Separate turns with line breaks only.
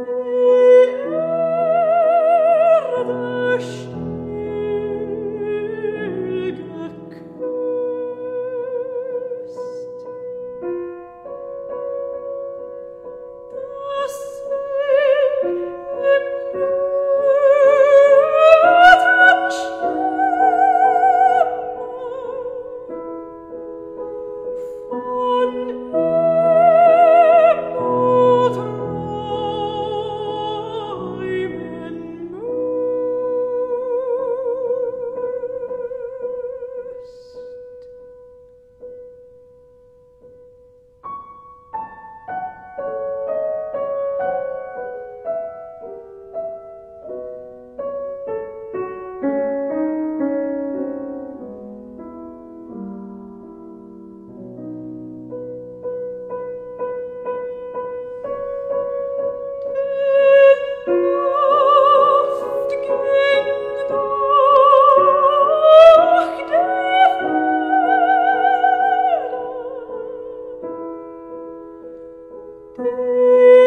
Música 对。